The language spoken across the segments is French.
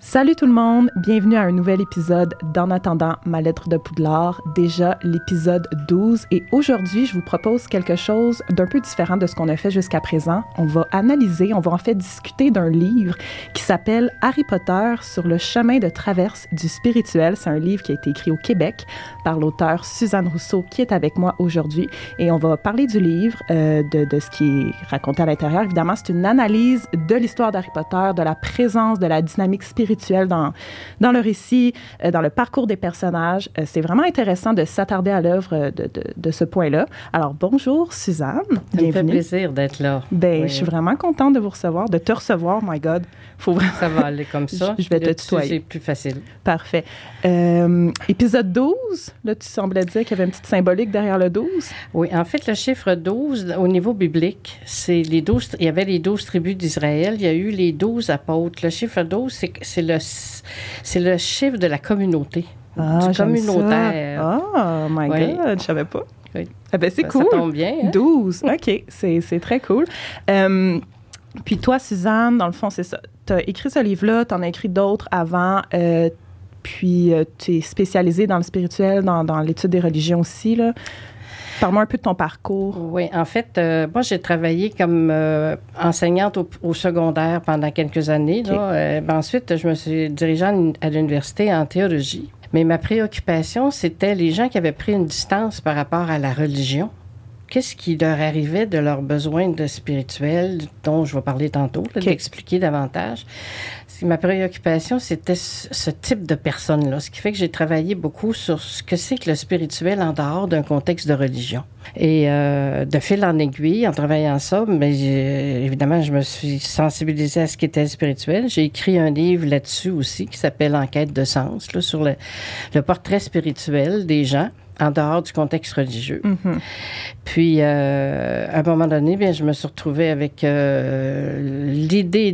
Salut tout le monde, bienvenue à un nouvel épisode d'En attendant ma lettre de Poudlard, déjà l'épisode 12 et aujourd'hui je vous propose quelque chose d'un peu différent de ce qu'on a fait jusqu'à présent. On va analyser, on va en fait discuter d'un livre qui s'appelle Harry Potter sur le chemin de traverse du spirituel. C'est un livre qui a été écrit au Québec par l'auteur Suzanne Rousseau qui est avec moi aujourd'hui et on va parler du livre, euh, de, de ce qui est raconté à l'intérieur. Évidemment, c'est une analyse de l'histoire d'Harry Potter, de la présence de la dynamique spirituelle dans, dans le récit, euh, dans le parcours des personnages. Euh, c'est vraiment intéressant de s'attarder à l'œuvre de, de, de, ce point-là. Alors, bonjour Suzanne. Ça me fait plaisir d'être là. Ben, oui. je suis vraiment contente de vous recevoir, de te recevoir, my God. Faut vraiment... Ça va aller comme ça. je vais te tutoyer. C'est plus facile. Parfait. Euh, épisode 12, là, tu semblais dire qu'il y avait une petite symbolique derrière le 12. Oui, en fait, le chiffre 12, au niveau biblique, c'est les 12, il y avait les 12 tribus d'Israël, il y a eu les 12 apôtres. Le chiffre 12, c'est le, c'est le chiffre de la communauté. Ah, du communautaire. Ah, oh, my oui. God, je savais pas. Oui. Ah ben, c'est ça, cool. Ça tombe bien. Hein? 12, OK, c'est très cool. Euh, puis toi, Suzanne, dans le fond, c'est ça. Tu as écrit ce livre-là, tu en as écrit d'autres avant. Euh, puis euh, tu es spécialisée dans le spirituel, dans, dans l'étude des religions aussi. Là. Parle-moi un peu de ton parcours. Oui, en fait, euh, moi, j'ai travaillé comme euh, enseignante au, au, secondaire pendant quelques années. Okay. Là. Euh, ben ensuite, je me suis dirigée à l'université en théologie. Mais ma préoccupation, c'était les gens qui avaient pris une distance par rapport à la religion. Qu'est-ce qui leur arrivait de leurs besoins de spirituel, dont je vais parler tantôt, okay. d'expliquer davantage? Ma préoccupation, c'était ce type de personnes-là, ce qui fait que j'ai travaillé beaucoup sur ce que c'est que le spirituel en dehors d'un contexte de religion. Et euh, de fil en aiguille, en travaillant ça, mais évidemment, je me suis sensibilisée à ce qui était spirituel. J'ai écrit un livre là-dessus aussi qui s'appelle Enquête de sens, là, sur le, le portrait spirituel des gens en dehors du contexte religieux. Mm -hmm. Puis, euh, à un moment donné, bien, je me suis retrouvée avec euh, l'idée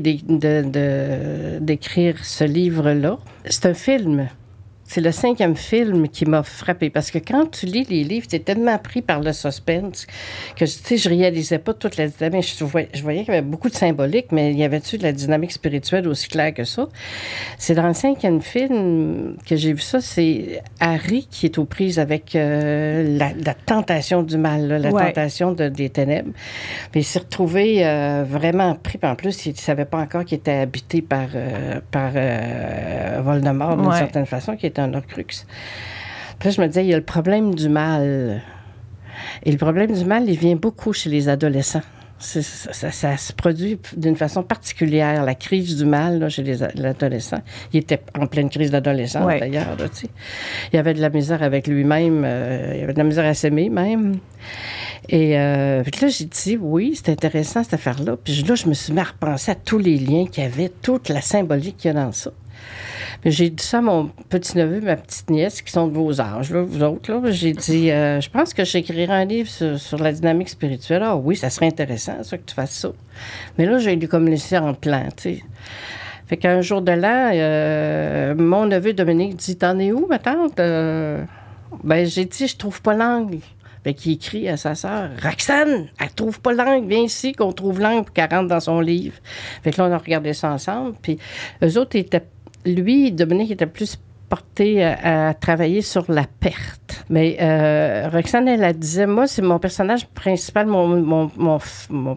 d'écrire ce livre-là. C'est un film. C'est le cinquième film qui m'a frappé parce que quand tu lis les livres, tu es tellement pris par le suspense que tu sais, je réalisais pas toute la dynamique. Je voyais, je voyais qu'il y avait beaucoup de symbolique, mais il y avait-tu de la dynamique spirituelle aussi claire que ça? C'est dans le cinquième film que j'ai vu ça. C'est Harry qui est aux prises avec euh, la, la, tentation du mal, là, la ouais. tentation de, des ténèbres. Mais il s'est retrouvé euh, vraiment pris. En plus, il ne savait pas encore qu'il était habité par, euh, par Voldemort d'une ouais. certaine façon, qui était un Horcrux. Puis là, je me disais, il y a le problème du mal. Et le problème du mal, il vient beaucoup chez les adolescents. Ça, ça, ça, se produit d'une façon particulière, la crise du mal là, chez les adolescents. Il était en pleine crise d'adolescence, ouais. d'ailleurs. Il y avait de la misère avec lui-même, euh, il y avait de la misère à s'aimer même. Et euh, puis là, j'ai dit, oui, c'est intéressant cette affaire-là. Puis là, je me suis mis à repenser à tous les liens qu'il y avait, toute la symbolique qu'il y a dans ça. J'ai dit ça à mon petit-neveu, ma petite-nièce, qui sont de vos âges, là, vous autres. J'ai dit, euh, je pense que j'écrirai un livre sur, la dynamique spirituelle. Ah oui, ça serait intéressant, ça, que tu fasses ça. Mais là, j'ai dû comme en plan, tu. Fait qu'un jour de là, euh, mon neveu Dominique dit, t'en es où, ma tante? Euh, ben, j'ai dit, je trouve pas l'angle. Fait qu'il écrit à sa sœur, Roxane, elle trouve pas l'angle, viens ici qu'on trouve l'angle pour qu'elle rentre dans son livre. Fait que là, on a regardé ça ensemble. Puis eux autres étaient lui, Dominique était plus porté à, à, travailler sur la perte. Mais euh, Roxane, elle, elle disait, moi, c'est mon personnage principal, mon, mon, mon, mon,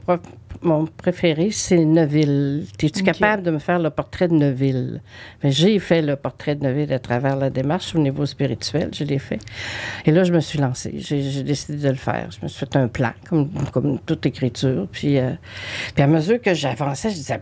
mon préféré, c'est Neville. Es-tu okay. capable de me faire le portrait de Neville? Mais j'ai fait le portrait de Neville à travers la démarche au niveau spirituel, je l'ai fait. Et là, je me suis lancée. J'ai décidé de le faire. Je me suis fait un plan, comme, comme toute écriture. Puis, euh, puis à mesure que j'avançais, je disais,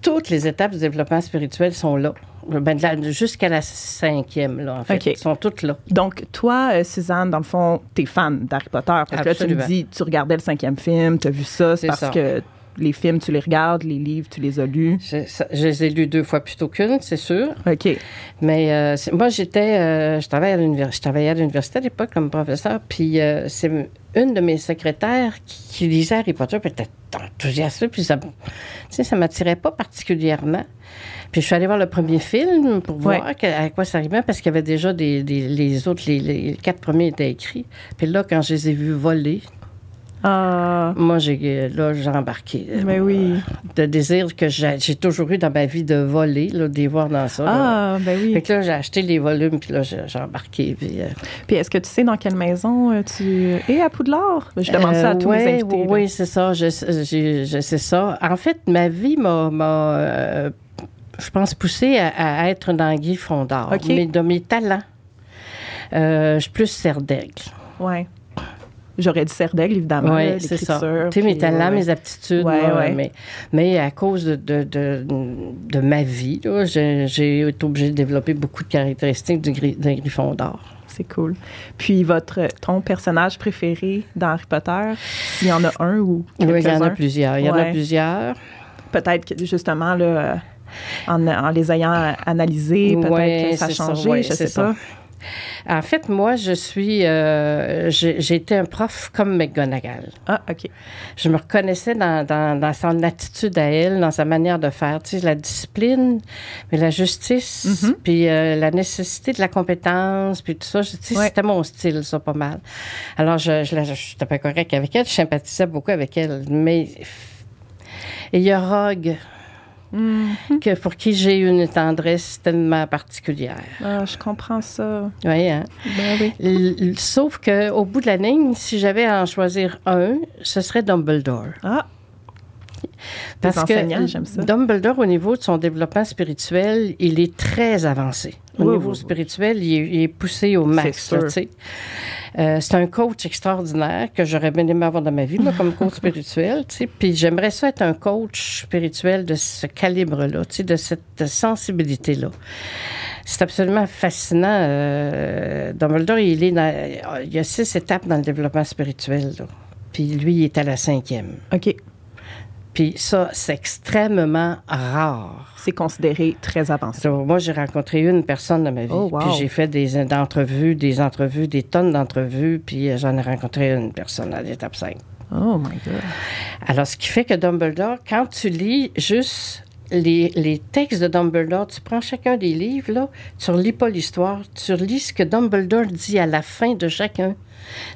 toutes les étapes du développement spirituel sont là. Ben, jusqu'à la cinquième, là, en fait. Okay. Ils sont toutes là. Donc, toi, euh, Suzanne, dans le fond, t'es fan d'Harry Potter. Parce que là, tu me dis, tu regardais le cinquième film, tu as vu ça, c'est parce ça. que les films, tu les regardes, les livres, tu les as lus? Je, je les ai lus deux fois plutôt qu'une, c'est sûr. OK. Mais euh, moi, j'étais, euh, je travaillais à l'université à l'époque comme professeur, puis euh, c'est une de mes secrétaires qui, qui lisait Harry Potter, puis elle était enthousiaste, puis ça, ça m'attirait pas particulièrement. Puis je suis allée voir le premier film pour voir que, à quoi ça arrivait, parce qu'il y avait déjà des, des les autres, les, les, quatre premiers étaient écrits. Puis là, quand je les ai vus voler, Ah, Moi, j'ai, là, j'ai embarqué. euh, ben oui. De désir que j'ai, j'ai toujours eu dans ma vie de voler, là, de les voir dans ça. là. Ah, ben Fait oui. que là, j'ai acheté les volumes, puis là, j'ai, j'ai embarqué. Puis, euh, Puis est-ce que tu sais dans quelle maison euh, tu es à Poudlard? Ben, Je demande ça à tous mes ouais, là. Oui, c'est ça. Je, je sais ça. En fait, ma vie m'a, m'a, euh, je pense, poussé à, à être dans Guy Fondard. OK. Mais de mes talents, euh, je suis plus serre d'aigle. Ouais. J'aurais dit serre d'aigle, évidemment. Oui, c'est ça. Tu sais, mes talents, ouais, mes aptitudes. Ouais, moi, ouais. Mais, mais à cause de, de, de, de ma vie, j'ai, été obligée de développer beaucoup de caractéristiques du d'un griffon d'or. C'est cool. Puis votre, ton personnage préféré dans Harry Potter, s'il y en a un ou Oui, il y en a plusieurs. Il y en a plusieurs. peut-être que justement, là, en, en les ayant analysés, peut-être Ouais, que ça a ça, changé, ouais, je sais ça. pas. En fait, moi, je suis. euh, j'ai, été un prof comme McGonagall. Ah, OK. Je me reconnaissais dans, dans, dans son attitude à elle, dans sa manière de faire. Tu sais, la discipline, mais la justice, Mhm. puis euh, la nécessité de la compétence, puis tout ça. je- Tu sais, Ouais. c'était mon style, ça, pas mal. Alors, je, je, je, n'étais pas correcte avec elle. Je sympathisais beaucoup avec elle. Mais. Et il y a Rogue, Mhm. que, pour qui j'ai une tendresse tellement particulière. Ah, je comprends ça. Oui, hein? Ben oui. L- Sauf que au bout de la ligne, si j'avais à en choisir un, ce serait Dumbledore. Ah, Parce que. Dumbledore, au niveau de son développement spirituel, il est très avancé. Au Oui, niveau oui, spirituel, il est, il est poussé au max. C'est. Euh, c'est un coach extraordinaire que j'aurais bien aimé avoir dans ma vie, moi, comme coach spirituel. Puis j'aimerais ça être un coach spirituel de ce calibre-là, de cette sensibilité-là. C'est absolument fascinant. Euh, Dumbledore, il, est dans, il y a six étapes dans le développement spirituel. là. Puis lui, il est à la cinquième. OK. Puis ça, c'est extrêmement rare. C'est considéré très avancé. So, moi, j'ai rencontré une personne dans ma vie. Oh, wow. Puis j'ai fait des des entrevues, des entrevues, des tonnes d'entrevues. Puis euh, j'en ai rencontré une personne à l'étape 5. Oh my God. Alors, ce qui fait que Dumbledore, quand tu lis juste les, les textes de Dumbledore, tu prends chacun des livres, là, tu relis pas l'histoire, tu relis ce que Dumbledore dit à la fin de chacun.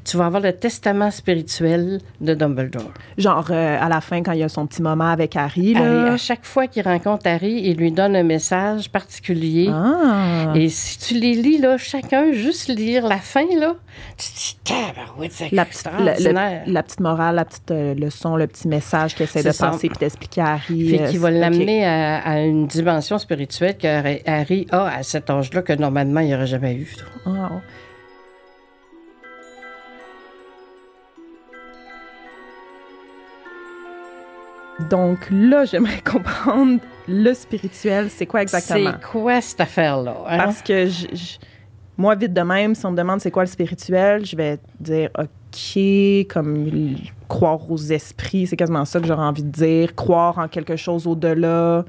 Tu vas avoir le testament spirituel de Dumbledore. Genre, euh, à la fin, quand il y a son petit moment avec Harry, à chaque fois qu'il rencontre Harry, il lui donne un message particulier. Ah. Et si tu les lis, là, chacun, juste lire la fin, là, tu te dis, c'est La petite, le- le- extraordinaire. la petite morale, la petite euh, leçon, le petit message qu'il essaie C'est de ça. passer puis d'expliquer à Harry. Puis euh, qui va c'est- l'amener à, à une dimension spirituelle que Harry- a à cet âge-là que normalement il n'aurait jamais eu. Donc là, j'aimerais comprendre le spirituel, c'est quoi exactement? C'est quoi cette affaire-là? hein? Parce que je- je- moi, vite de même, si on me demande c'est quoi le spirituel, je vais dire OK, comme croire aux esprits, c'est quasiment ça que j'aurais envie de dire. Croire en quelque chose au-delà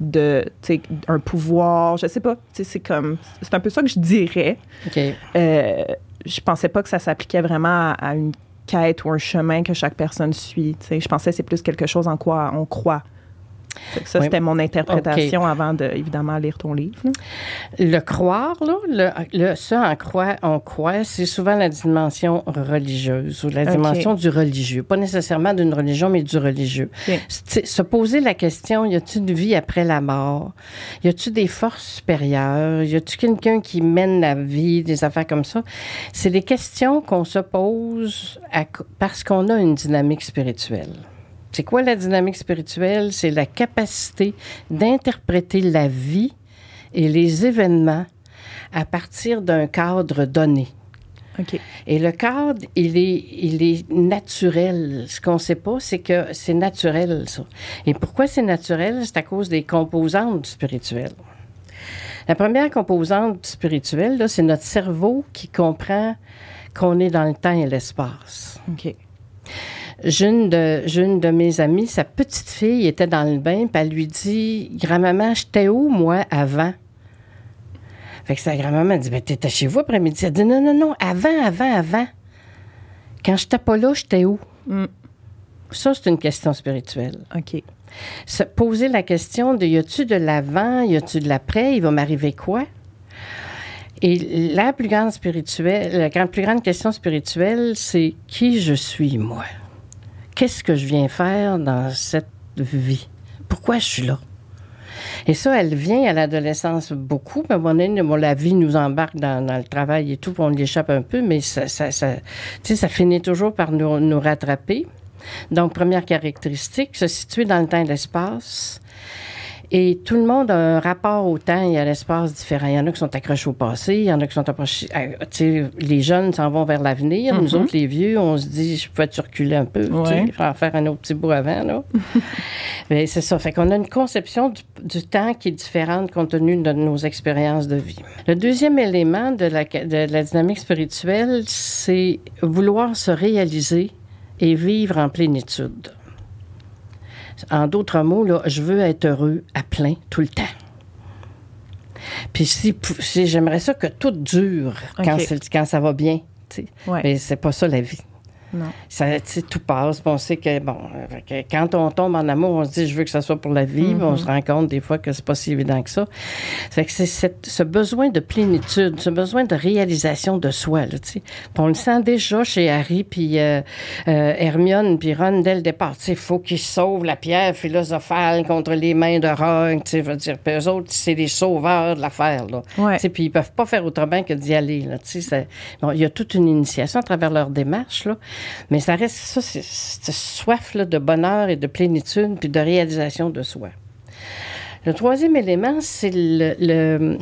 de, un pouvoir, je sais pas. C'est comme, c'est un peu ça que je dirais. OK. Euh, je pensais pas que ça s'appliquait vraiment à, à une quête ou un chemin que chaque personne suit. Je pensais que c'est plus quelque chose en quoi on croit. Ça, Oui. c'était mon interprétation avant de, évidemment, lire ton livre. là. Le croire, là, le, le- ce en quoi on croit, c'est souvent la dimension religieuse ou la dimension du religieux. Pas nécessairement d'une religion, mais du religieux. Se poser la question, y a-t-il une vie après la mort? Y a-t-il des forces supérieures? Y a-t-il quelqu'un qui mène la vie, des affaires comme ça? C'est des questions qu'on se pose à parce qu'on a une dynamique spirituelle. C'est quoi la dynamique spirituelle? C'est la capacité d'interpréter la vie et les événements à partir d'un cadre donné. Et le cadre, il est, il est naturel. Ce qu'on ne sait pas, c'est que c'est naturel, ça. Et pourquoi c'est naturel? C'est à cause des composantes spirituelles. La première composante spirituelle, c'est notre cerveau qui comprend qu'on est dans le temps et l'espace. OK. J'ai une de, une de mes amies, sa petite fille était dans le bain, puis elle lui dit Grand-maman, j'étais où, moi, avant? Fait que sa grand-maman dit Ben, t'étais chez vous après-midi. Elle dit Non, non, non, avant, avant, avant. Quand j'étais pas là, j'étais où? Mm. Ça, c'est une question spirituelle. OK. Se poser la question de y a-tu de l'avant, y a-tu de l'après, il va m'arriver quoi? Et la plus grande spirituelle, la plus grande question spirituelle, c'est qui je suis, moi? Qu'est-ce que je viens faire dans cette vie? Pourquoi je suis là? Et ça, elle vient à l'adolescence beaucoup. À un moment donné, la vie nous embarque dans, le travail et tout, on l'échappe un peu, mais ça, ça, ça, ça finit toujours par nous, nous rattraper. Donc, première caractéristique, se situer dans le temps et l'espace. Et tout le monde a un rapport au temps et à l'espace différent. Il y en a qui sont accrochés au passé, il y en a qui sont approchés. Euh, les jeunes s'en vont vers l'avenir. Nous mm-hmm. autres, les vieux, on se dit, je peux reculer un peu, ouais. faire un autre petit bout avant. Là. Mais c'est ça. Fait qu'on a une conception du, temps qui est différente compte tenu de nos expériences de vie. Le deuxième élément de la, de la dynamique spirituelle, c'est vouloir se réaliser et vivre en plénitude. En d'autres mots, là, je veux être heureux à plein tout le temps. Puis si, j'aimerais ça que tout dure quand, quand ça va bien. Ouais. Mais c'est pas ça la vie. Non. Ça, tout passe. On sait que, bon, quand on tombe en amour, on se dit, je veux que ça soit pour la vie, mais on mm-hmm. se rend compte des fois que c'est pas si évident que ça. C'est que c'est ce besoin de plénitude, ce besoin de réalisation de soi, là, tu On le sent déjà chez Harry, puis euh, euh, Hermione, puis Ron, dès le départ. Il faut qu'ils sauvent la pierre philosophale contre les mains de Rogue, tu sais, veux dire. Puis eux autres, c'est les sauveurs de l'affaire, là. Ouais. Puis ils peuvent pas faire autrement que d'y aller, là, tu sais. Bon, il y a toute une initiation à travers leur démarche, là. Mais ça reste ça, cette soif là, de bonheur et de plénitude, puis de réalisation de soi. Le troisième élément, c'est le,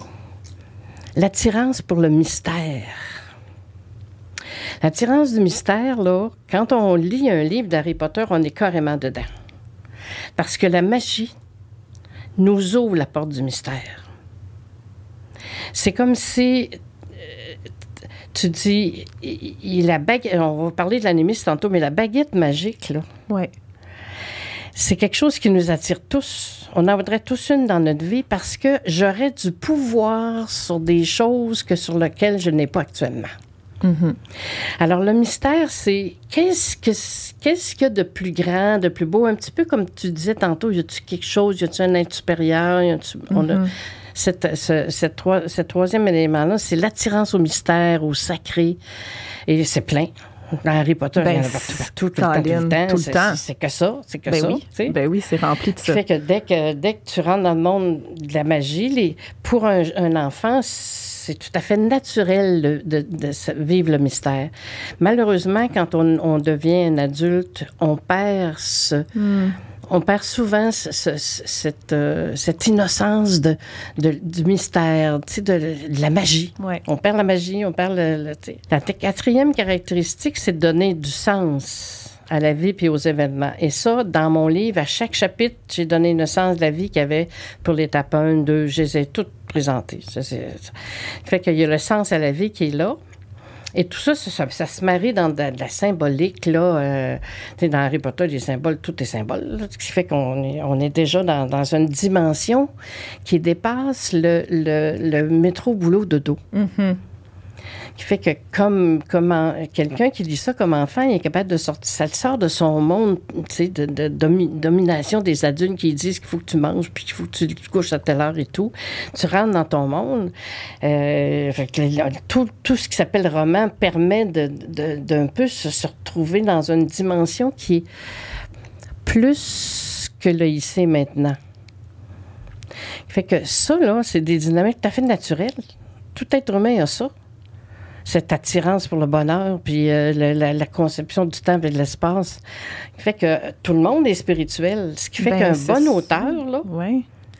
l'attirance pour le mystère. L'attirance du mystère, là, quand on lit un livre d'Harry Potter, on est carrément dedans. Parce que la magie nous ouvre la porte du mystère. C'est comme si tu dis, la baguette, on va parler de l'anémiste tantôt, mais la baguette magique, là. Ouais. C'est quelque chose qui nous attire tous. On en voudrait tous une dans notre vie parce que j'aurais du pouvoir sur des choses que sur lesquelles je n'ai pas actuellement. Mm-hmm. Alors, le mystère, c'est qu'est-ce que qu'est-ce qu'il y a de plus grand, de plus beau, un petit peu comme tu disais tantôt, y a-tu quelque chose, y a-tu un être supérieur, y a-tu, cette, ce, cette, troisième élément-là, c'est l'attirance au mystère, au sacré. Et c'est plein. Dans Harry Potter, il y en a ben, partout, tout, le temps, tout le temps. C'est que ça, c'est que ben ça. Oui. Ben oui, c'est rempli de ça. fait que dès, que dès que tu rentres dans le monde de la magie, les, pour un, un enfant, c'est tout à fait naturel de, de, vivre le mystère. Malheureusement, quand on, on, devient un adulte, on perd ce... Hmm on perd souvent cette, euh, cette, innocence de, du mystère, de, de, la magie. On perd la magie, on perd le... la quatrième caractéristique, c'est de donner du sens à la vie puis aux événements. Et ça, dans mon livre, à chaque chapitre, j'ai donné le sens de la vie qu'il y avait pour l'étape 1, 2, je les ai toutes présentées. Ça, ça fait qu'il y a le sens à la vie qui est là. Et tout ça, ça, se marie dans de, la symbolique, là. Euh, dans Harry Potter, les symboles, tout est symbole. ce qui fait qu'on est, déjà dans, une dimension qui dépasse le, le, le métro boulot de dos. Mm-hmm qui fait que comme, comme quelqu'un qui lit ça comme enfant, il est capable de sortir, ça le sort de son monde, tu sais, de, de, domination des adultes qui disent qu'il faut que tu manges, puis qu'il faut que tu te couches à telle heure et tout. Tu rentres dans ton monde. Euh, tout, tout, ce qui s'appelle roman permet d'un peu se, retrouver dans une dimension qui est plus que le ici maintenant. Fait que ça, là, c'est des dynamiques tout à fait naturelles. Tout être humain a ça cette attirance pour le bonheur, puis euh, la, conception du temps et de l'espace, qui fait que tout le monde est spirituel. Ce qui fait ben, qu'un bon auteur, là,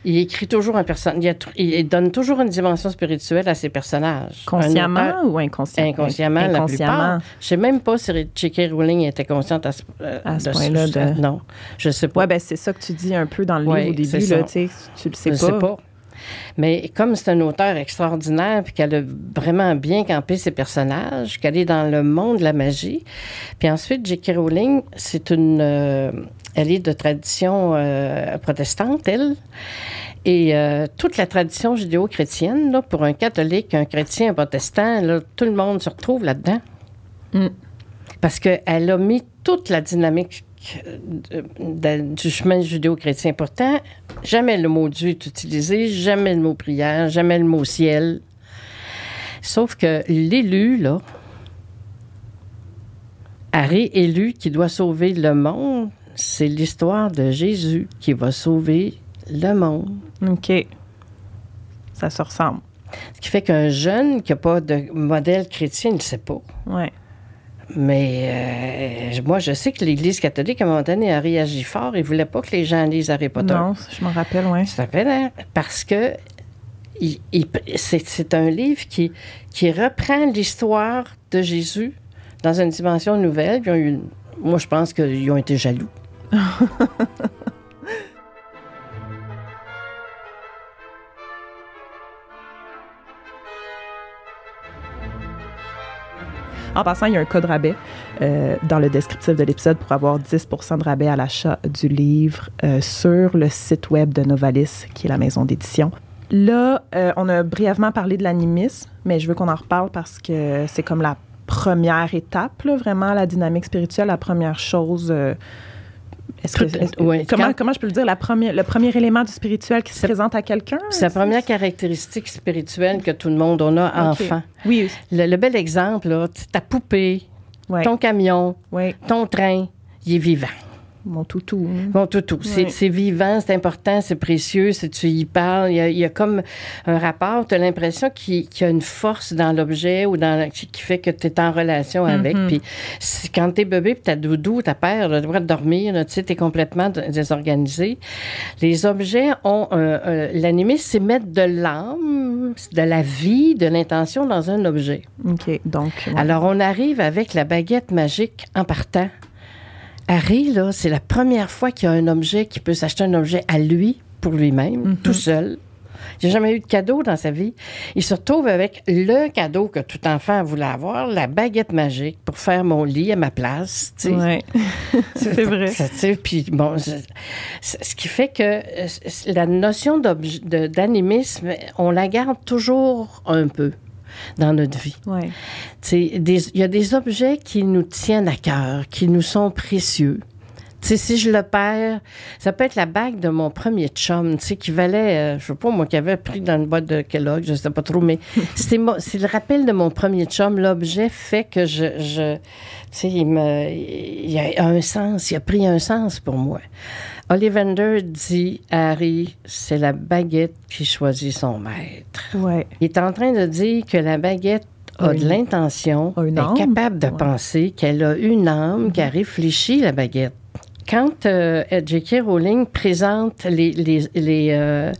il écrit toujours un personnage, il, donne toujours une dimension spirituelle à ses personnages. Consciemment ou inconsciemment? Inconsciemment, la plupart. Je sais même pas si J.K. Rowling était consciente à ce, euh, point-là. De... Non, je sais pas. Oui, ben c'est ça que tu dis un peu dans le livre au début, là, tu le sais je Sais pas. Mais comme c'est un auteur extraordinaire, puis qu'elle a vraiment bien campé ses personnages, qu'elle est dans le monde de la magie. Puis ensuite, J.K. Rowling, c'est une... Euh, elle est de tradition euh, protestante, elle. Et euh, toute la tradition judéo-chrétienne, pour un catholique, un chrétien, un protestant, là, tout le monde se retrouve là-dedans. Mm. Parce qu'elle a mis toute la dynamique du chemin judéo-chrétien. Pourtant, jamais le mot Dieu est utilisé, jamais le mot prière, jamais le mot ciel. Sauf que l'élu, là, Harry élu qui doit sauver le monde, c'est l'histoire de Jésus qui va sauver le monde. OK. Ça se ressemble. Ce qui fait qu'un jeune qui n'a pas de modèle chrétien, il ne sait pas. Ouais. Mais euh, moi, je sais que l'Église catholique, à un moment donné, a réagi fort. Il ne voulait pas que les gens lisent Harry Potter. Non, je m'en rappelle, oui. Ça s'appelle, hein? Parce que c'est un livre qui, qui reprend l'histoire de Jésus dans une dimension nouvelle. Puis ils ont eu- moi, je pense qu'ils ont été jaloux. En passant, il y a un code rabais euh, dans le descriptif de l'épisode pour avoir 10% de rabais à l'achat du livre euh, sur le site web de Novalis, qui est la maison d'édition. Là, euh, on a brièvement parlé de l'animisme, mais je veux qu'on en reparle parce que c'est comme la première étape, là, vraiment, la dynamique spirituelle, la première chose. Que, comment, quand- comment je peux le dire? La première, le premier élément du spirituel qui se présente à quelqu'un? C'est la première caractéristique spirituelle que tout le monde on a enfant. Oui, Le, le bel exemple, là, ta poupée, oui, ton camion, ton train, il est vivant. Mon toutou. hein. Bon, tout, tout. C'est Oui. vivant, c'est important, c'est précieux. Si tu y parles, il y a, il y a comme un rapport. Tu as l'impression qu'il y a une force dans l'objet ou dans la- qui fait que tu es en relation avec. Mhm. Puis quand t'es bébé, puis t'as doudou, ta père, le droit de dormir, tu sais, t'es complètement d- désorganisé. Les objets ont... un- un- L'animisme, c'est mettre de l'âme, de la vie, de l'intention dans un objet. OK, donc... ouais. Alors, on arrive avec la baguette magique en partant. Harry, là, c'est la première fois qu'il y a un objet qui peut s'acheter un objet à lui, pour lui-même, Mhm. tout seul. Il n'a jamais eu de cadeau dans sa vie. Il se retrouve avec le cadeau que tout enfant voulait avoir, la baguette magique pour faire mon lit à ma place. tu sais. Ouais. c'est vrai. Puis bon, ce qui fait que euh, la notion d'animisme, on la garde toujours un peu dans notre vie. Ouais. Il y a des objets qui nous tiennent à cœur, qui nous sont précieux. Sais, si je le perds, ça peut être la bague de mon premier chum, tu sais, qui valait, euh, je sais pas, moi, qui avait pris dans une boîte de Kellogg, je sais pas trop, mais c'est le rappel de mon premier chum. L'objet fait que je, je tu sais, il me, il a un sens, il a pris un sens pour moi. Ollivander dit à Harry, c'est la baguette qui choisit son maître. Ouais. Il est en train de dire que la baguette a A de l'intention, a est capable de Ouais. penser, qu'elle a une âme, qu'elle réfléchit, la baguette. Quand euh, J.K. Rowling présente les, les, les, euh,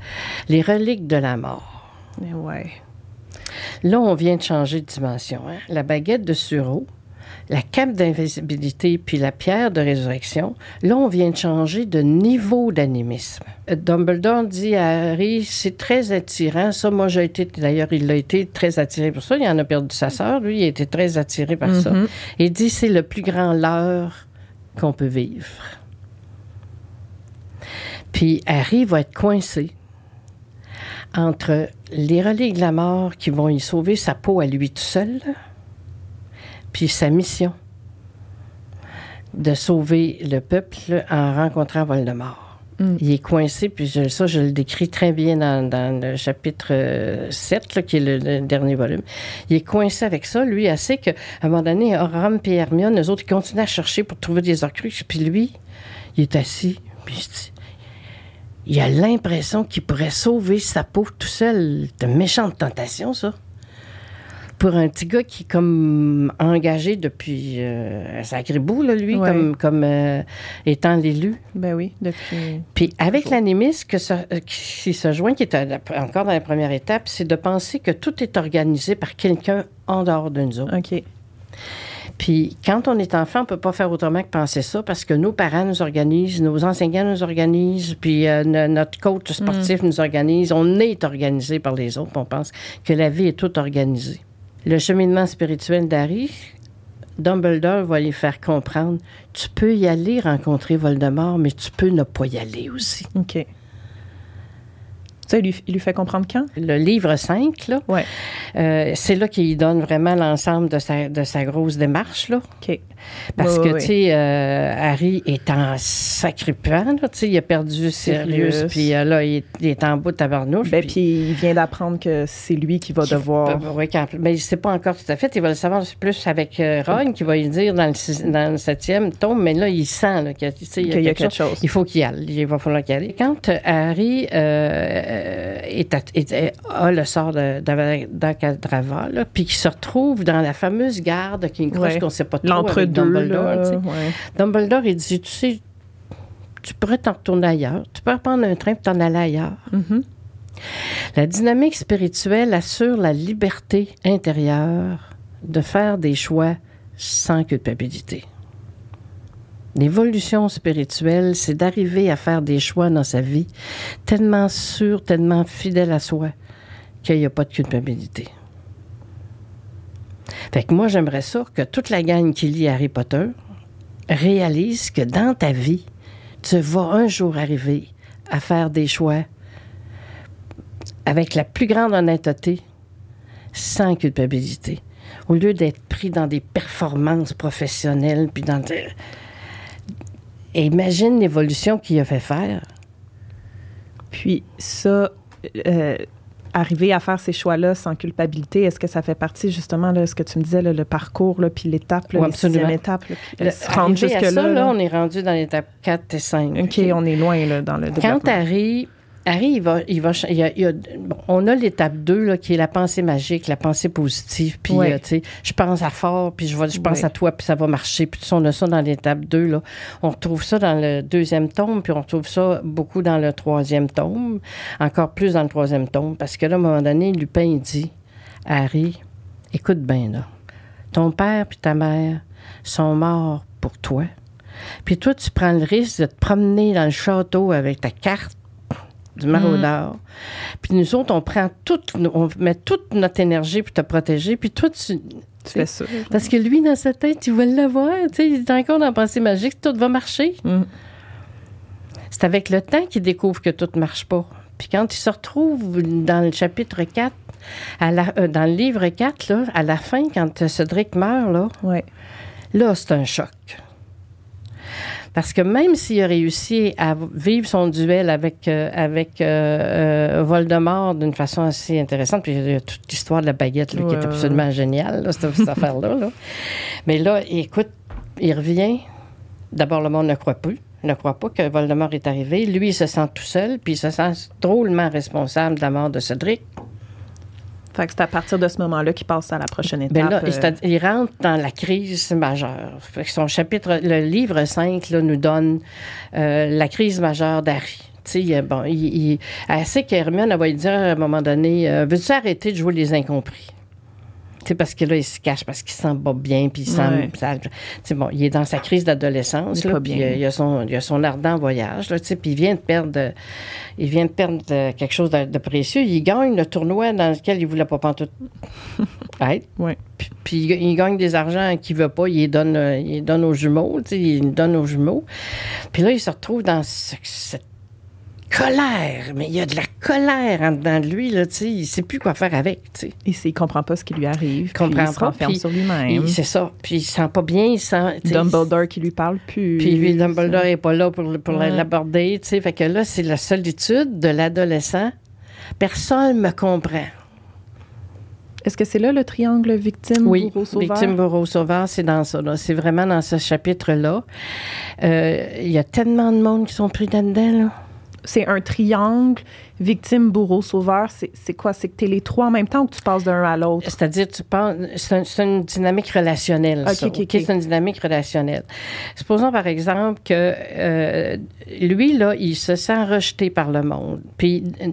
les reliques de la mort, Ouais. là, on vient de changer de dimension. hein. La baguette de Suro, la cape d'invisibilité puis la pierre de résurrection, là, on vient de changer de niveau d'animisme. Dumbledore dit à Harry, c'est très attirant. Ça, moi, j'ai été, d'ailleurs, il a été très attiré pour ça. Il en a perdu sa sœur. Lui, il a été très attiré par ça. Mhm. Il dit, c'est le plus grand leurre qu'on peut vivre. Puis Harry va être coincé entre les reliques de la mort qui vont y sauver sa peau à lui tout seul, puis sa mission de sauver le peuple en rencontrant Voldemort. Mm. Il est coincé, puis ça, je le décris très bien dans, le chapitre euh, 7, là, qui est le, dernier volume. Il est coincé avec ça. Lui, assez qu'à un moment donné, Ron et Hermione, eux autres, ils continuent à chercher pour trouver des Horcruxes, puis lui, il est assis, puis il a l'impression qu'il pourrait sauver sa peau tout seul. C'est une méchante tentation, ça. Pour un petit gars qui est comme engagé depuis euh, un sacré bout, là, lui, Ouais. comme, comme euh, étant l'élu. Ben oui, depuis. Puis avec l'animisme que ça- euh, qui se joint, qui est à encore dans la première étape, c'est de penser que tout est organisé par quelqu'un en dehors de nous autres. OK. Puis quand on est enfant, on peut pas faire autrement que penser ça parce que nos parents nous organisent, nos enseignants nous organisent, puis euh, no- notre coach sportif nous organise. On est organisé par les autres. On pense que la vie est toute organisée. Le cheminement spirituel d'Harry, Dumbledore va lui faire comprendre tu peux y aller rencontrer Voldemort, mais tu peux ne pas y aller aussi. OK. Ça, il lui, il lui fait comprendre quand? Le livre 5, là, Ouais. euh, c'est là qu'il donne vraiment l'ensemble de sa, de sa grosse démarche. Là. OK. Parce Oui, que, oui. tu sais, euh, Harry est en sacripant, tu sais, il a perdu Sirius, puis euh, là, il est, il est en bout de tabarnouche. Ben, puis il vient d'apprendre que c'est lui qui va devoir. Oui, quand- mais il ne sait pas encore tout à fait. Il va le savoir plus avec euh, Ron, qui va lui dire dans le, six- dans le septième tome, mais là, il sent qu'il y a, y quelque chose. Il faut qu'il y aille. Il va falloir qu'il y aille. Quand Harry euh, est à- est- a le sort d'Acadrava, puis qu'il se retrouve dans la fameuse garde, qui est une croche Ouais. qu'on ne sait pas trop L'entre-deux, Dumbledore, là. ouais. Dumbledore, il dit, tu sais, tu pourrais t'en retourner ailleurs. Tu peux reprendre un train et t'en aller ailleurs. Mhm. La dynamique spirituelle assure la liberté intérieure de faire des choix sans culpabilité. L'évolution spirituelle, c'est d'arriver à faire des choix dans sa vie tellement sûr, tellement fidèle à soi qu'il n'y a pas de culpabilité. Fait que moi, j'aimerais ça que toute la gang qui lit Harry Potter réalise que dans ta vie, tu vas un jour arriver à faire des choix avec la plus grande honnêteté, sans culpabilité. Au lieu d'être pris dans des performances professionnelles, puis dans des... Et imagine l'évolution qu'il a fait faire. Puis ça, euh, arriver à faire ces choix-là sans culpabilité, est-ce que ça fait partie justement de ce que tu me disais, là, le parcours, là, puis l'étape, là, Oui, absolument. étape, là, puis Le- se rendre arrivé à jusque-là? là? on est rendu dans l'étape 4 et 5. OK, on est loin là, dans le Quand développement. Harry, Harry, il va, il va, ch- il y a- il y a- bon, on a l'étape 2, là, qui est la pensée magique, la pensée positive, puis, euh, tu sais, je pense à fort, puis je, je pense à toi, puis ça va marcher, puis on a ça dans l'étape 2, là. On retrouve ça dans le deuxième tome, puis on retrouve ça beaucoup dans le troisième tome, encore plus dans le troisième tome, parce que là, à un moment donné, Lupin, il dit, Harry, écoute bien, là, ton père puis ta mère sont morts pour toi. Puis toi, tu prends le risque de te promener dans le château avec ta carte du maraudeur. Puis nous autres, on prend toute, on met toute notre énergie pour te protéger. Puis toi, tu... Tu fais ça. Parce que lui, dans sa tête, il va l'avoir. Tu sais, il est encore dans la pensée magique. Tout va marcher. Mhm. C'est avec le temps qu'il découvre que tout ne marche pas. Puis quand il se retrouve dans le chapitre 4, à la- euh, dans le livre 4, là, à la fin, quand Cédric meurt, là, Ouais. Là, c'est un choc. Parce que même s'il a réussi à vivre son duel avec, euh, avec euh, euh, Voldemort d'une façon assez intéressante, puis il y a toute l'histoire de la baguette là, qui est ouais. absolument géniale, là, cette, cette affaire-là. là. Mais là, écoute, il revient. D'abord, le monde ne croit plus. Ne croit pas que Voldemort est arrivé. Lui, il se sent tout seul, puis il se sent drôlement responsable de la mort de Cédric. Fait que c'est à partir de ce moment-là qu'il passe à la prochaine étape. Ben là, euh, il rentre dans la crise majeure. Fait que son chapitre, le livre 5 là, nous donne euh, la crise majeure d'Harry. Tu sais, il- bon, il, il, elle sait qu'Hermione elle va lui dire à un moment donné euh, Veux-tu arrêter de jouer les incompris sais, parce que là, il se cache, parce qu'il se sent pas bien, puis il sent. Ouais. ça- tu sais, bon, il est dans sa crise d'adolescence, Il là, puis a son, il a son ardent voyage, là, tu sais, puis il vient de perdre, il vient de perdre euh, quelque chose de, de précieux. Il gagne le tournoi dans lequel il voulait pas pantoute être. Ouais. Puis, puis il, gagne des argents qu'il veut pas, il les donne, euh, il les donne aux jumeaux, tu sais, il les donne aux jumeaux. Puis là, il se retrouve dans ce- cette colère, mais il y a de la colère en dedans de lui, là, tu sais, il sait plus quoi faire avec, tu sais. Il, s- il comprend pas ce qui lui arrive. puis comprend il se pas, puis sur lui-même. Il- C'est ça. Puis il se sent pas bien, il sent... Dumbledore qui lui parle plus. puis lui, Dumbledore n'est pas là pour, pour Ouais. l'aborder, tu sais. Fait que là, c'est la solitude de l'adolescent. Personne me comprend. Est-ce que c'est là le triangle victime, Oui, bourreau, sauveur? Victime, bourreau, sauveur, c'est dans ça. C'est vraiment dans ce chapitre-là. Euh, Il y a tellement de monde qui sont pris là-dedans. Là. C'est un triangle victime, bourreau, sauveur. C'est quoi? C'est que tu es les trois en même temps ou que tu passes d'un à l'autre? C'est-à-dire, tu penses, c'est un- c'est une dynamique relationnelle. Ok, ça. C'est une dynamique relationnelle. Supposons par exemple que euh, lui, là, il se sent rejeté par le monde. Puis euh,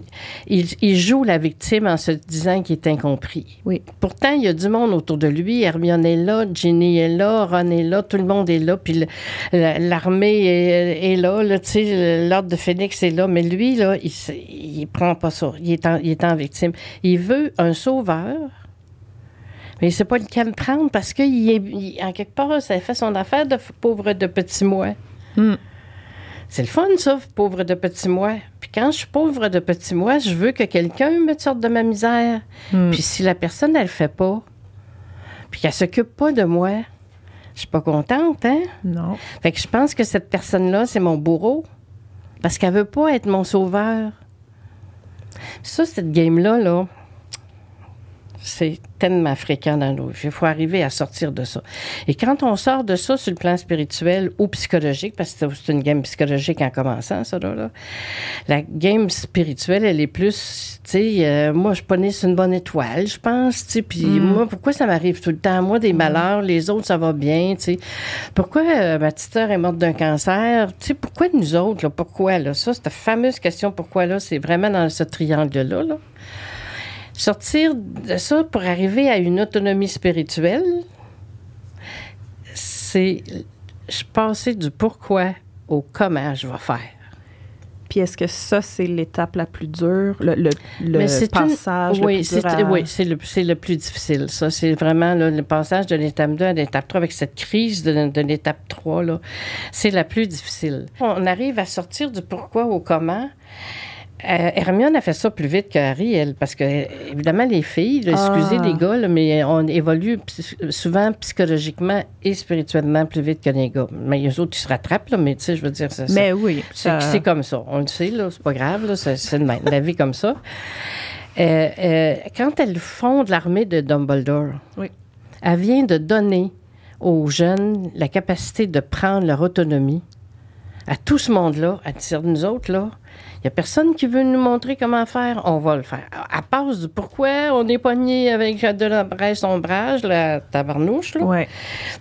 il, il joue la victime en se disant qu'il est incompris. Oui. Pourtant, il y a du monde autour de lui. Hermione est là, Ginny est là, Ron est là, tout le monde est là. Puis l'armée est, est là, là tu sais, l'ordre de Phoenix est là. Mais lui, là, il, il prend pas ça. Il est, en, il est en victime. Il veut un sauveur. Mais il ne sait pas lequel prendre parce qu'il est, il- en quelque part, ça fait son affaire de pauvre de petit moi. Hmm. C'est le fun, ça, pauvre de petit moi. Puis quand je suis pauvre de petit moi, je veux que quelqu'un me sorte de ma misère. Hmm. Puis si la personne, elle le fait pas, puis qu'elle s'occupe pas de moi, Je suis pas contente, hein? Non. Fait que je pense que cette personne-là, c'est mon bourreau. Parce qu'elle veut pas être mon sauveur. Ça, cette game-là, là, c'est tellement fréquent dans nos vies. Il faut arriver à sortir de ça. Et quand on sort de ça sur le plan spirituel ou psychologique, parce que c'est une game psychologique en commençant, ça, là, là, la game spirituelle, elle est plus, tu sais, euh, moi, je sur une bonne étoile, je pense, tu sais, puis moi, pourquoi ça m'arrive tout le temps? Moi, des malheurs, les autres, ça va bien, tu sais. Pourquoi euh, ma petite sœur est morte d'un cancer? Tu sais, pourquoi nous autres, là? Pourquoi, là? Ça, cette fameuse question, pourquoi, là, c'est vraiment dans ce triangle-là, là. Sortir de ça pour arriver à une autonomie spirituelle, c'est je passer du pourquoi au comment je vais faire. Puis est-ce que ça, c'est l'étape la plus dure, le, le, le passage oui, le plus dur à... Oui, c'est le, le, plus difficile. Ça, c'est vraiment là, le passage de l'étape 2 à l'étape 3 avec cette crise de, de l'étape 3. Là, c'est la plus difficile. On arrive à sortir du pourquoi au comment euh, Hermione a fait ça plus vite que Harry, elle, parce que, évidemment, les filles, excusez ah. les gars, mais on évolue souvent psychologiquement et spirituellement plus vite que les gars. Mais les autres, ils se rattrapent, là, mais tu sais, je veux dire, ça, mais oui, c'est comme ça. On le sait, là, c'est pas grave, c'est la vie comme ça. Euh, euh, quand elle fonde l'armée de Dumbledore, oui. elle vient de donner aux jeunes la capacité de prendre leur autonomie à tout ce monde-là, à nous autres, là, il n'y a personne qui veut nous montrer comment faire, on va le faire. À part du pourquoi on est pogné avec de la brèche ombrage, la tabarnouche, là. Ouais.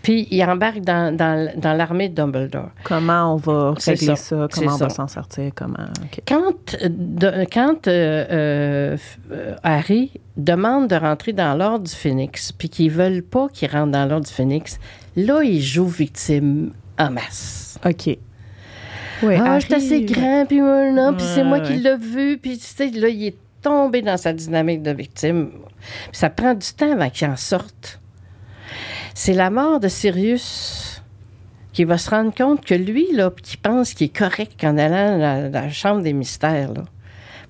Puis il embarque dans, dans, dans l'armée de Dumbledore. Comment on va régler ça. Comment on va s'en sortir? Comment... Quand, quand euh, euh, Harry demande de rentrer dans l'ordre du Phénix, puis qu'ils veulent pas qu'il rentre dans l'ordre du Phénix, là, il joue victime en masse. OK. Ah, je suis assez grand, puis non, puis c'est moi qui l'ai vu, puis tu sais, là, il est tombé dans sa dynamique de victime. ça prend du temps avant qu'il en sorte. C'est la mort de Sirius qui va se rendre compte que lui, là, qui pense qu'il est correct en allant dans la, chambre des mystères, là,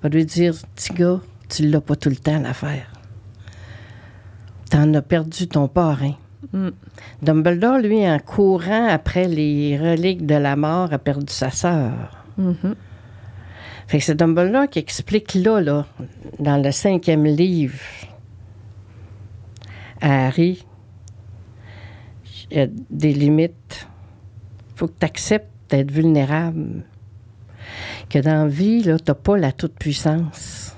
va lui dire Petit gars, tu l'as pas tout le temps l'affaire. T'en as perdu ton parrain. Mm. Dumbledore, lui, en courant après les reliques de la mort, a perdu sa sœur. Mm-hmm. Fait que c'est Dumbledore qui explique là, là, dans le cinquième livre, à Harry, il y a des limites. Il faut que tu acceptes d'être vulnérable. Que dans la vie, tu n'as pas la toute-puissance.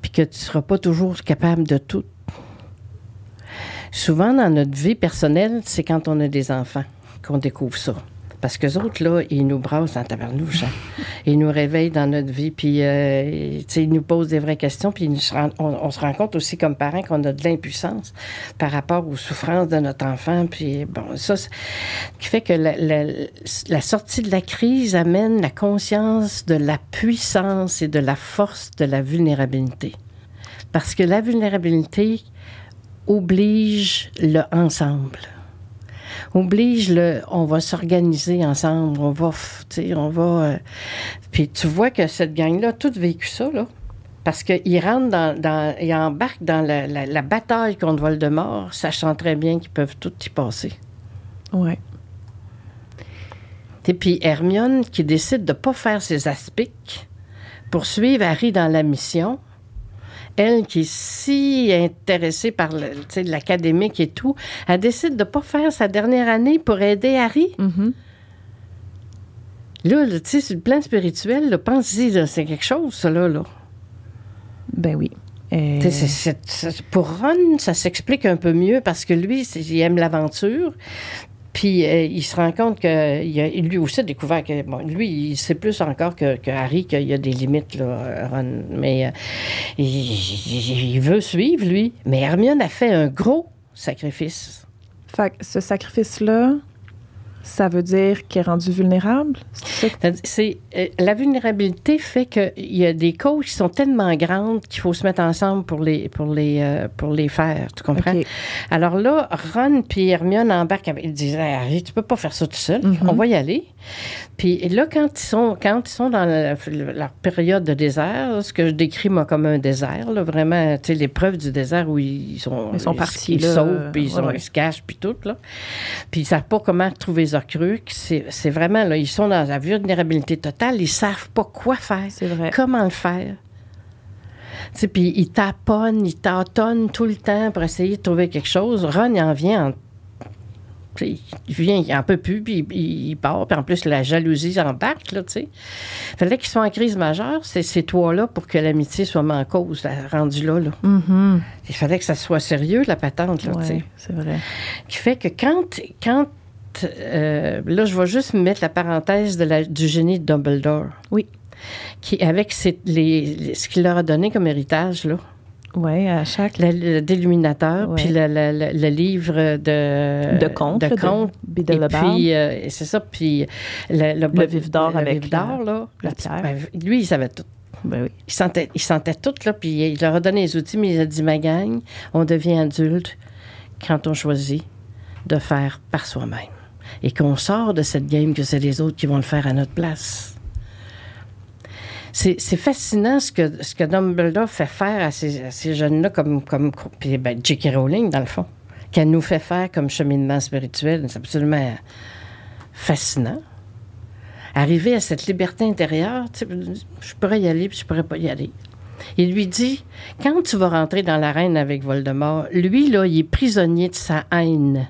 Puis que tu ne seras pas toujours capable de tout. Souvent, dans notre vie personnelle, c'est quand on a des enfants qu'on découvre ça. Parce que autres, là, ils nous brassent en tabernouche. Hein. Ils nous réveillent dans notre vie, puis euh, ils nous posent des vraies questions, puis on, se rend compte aussi comme parents qu'on a de l'impuissance par rapport aux souffrances de notre enfant. Puis bon, ça, qui fait que la, sortie de la crise amène la conscience de la puissance et de la force de la vulnérabilité. Parce que la vulnérabilité, oblige le ensemble. Oblige le, on va s'organiser ensemble, on va, on va. Euh, puis tu vois que cette gang-là a tout vécu ça, là. Parce qu'ils rentrent dans, dans, ils embarquent dans la, la, bataille contre Voldemort, sachant très bien qu'ils peuvent tout y passer. Ouais. Et puis Hermione qui décide de ne pas faire ses aspics pour suivre Harry dans la mission, elle qui est si intéressée par l'académique et tout, elle décide de ne pas faire sa dernière année pour aider Harry. Mm-hmm. Là, tu sais, sur le plan spirituel, pense-y, c'est quelque chose, ça, là. là. Ben oui. Euh, pour Ron, ça s'explique un peu mieux parce que lui, il aime l'aventure. Puis euh, il se rend compte que lui aussi a découvert que bon, lui, il sait plus encore que, Harry qu'il y a des limites, là, Ron. Mais euh, il, veut suivre, lui. Mais Hermione a fait un gros sacrifice. Fait ce sacrifice-là, Ça veut dire qu'il est rendu vulnérable? C'est euh, la vulnérabilité fait qu'il y a des causes qui sont tellement grandes qu'il faut se mettre ensemble pour les, pour les, euh, pour les faire. Tu comprends? Alors là, Ron puis Hermione embarquent avec. Ils disent Harry, tu peux pas faire ça tout seul. Mm-hmm. On va y aller. Puis là, quand ils sont, quand ils sont dans la, période de désert, ce que je décris, moi, comme un désert, là, vraiment, tu sais, l'épreuve du désert où ils sont, ils sont partis. Ils sautent, puis ils, se cachent, puis tout, là. Puis ils savent pas comment trouver les recrues. C'est vraiment, là, ils sont dans la vulnérabilité totale. Ils savent pas quoi faire. C'est vrai. Comment le faire. Puis ils taponnent, ils tâtonnent tout le temps pour essayer de trouver quelque chose. Ron, il en vient en il vient, il en peut plus, puis il, part. Puis en plus, la jalousie embarque, là, tu sais. Fallait qu'ils soient en crise majeure, c'est ces trois-là, pour que l'amitié soit en cause, rendu là, là. Mm-hmm. Il fallait que ça soit sérieux, la patente, là, tu sais. c'est vrai. Qui fait que quand... quand euh, là, je vais juste mettre la parenthèse de la, du génie de Dumbledore. Oui. Qui, avec les, ce qu'il leur a donné comme héritage, là. Oui, à chaque. Le, déluminateur, puis le, livre de. De contes. De contes. Et puis, euh, c'est ça. Puis le, le, vif d'or avec. vif d'or, là. La pierre. Ben, lui, il savait tout. Ben oui. Il sentait, il sentait tout, là. Puis il leur a donné les outils, mais il a dit ma gang, on devient adulte quand on choisit de faire par soi-même. Et qu'on sort de cette game que c'est les autres qui vont le faire à notre place c'est fascinant ce que, ce que Dumbledore fait faire à ces, jeunes-là, comme, comme puis ben. Rowling, dans le fond, qu'elle nous fait faire comme cheminement spirituel. C'est absolument fascinant. Arriver à cette liberté intérieure, je pourrais y aller, puis je pourrais pas y aller. Il lui dit, quand tu vas rentrer dans l'arène avec Voldemort, lui, là, il est prisonnier de sa haine.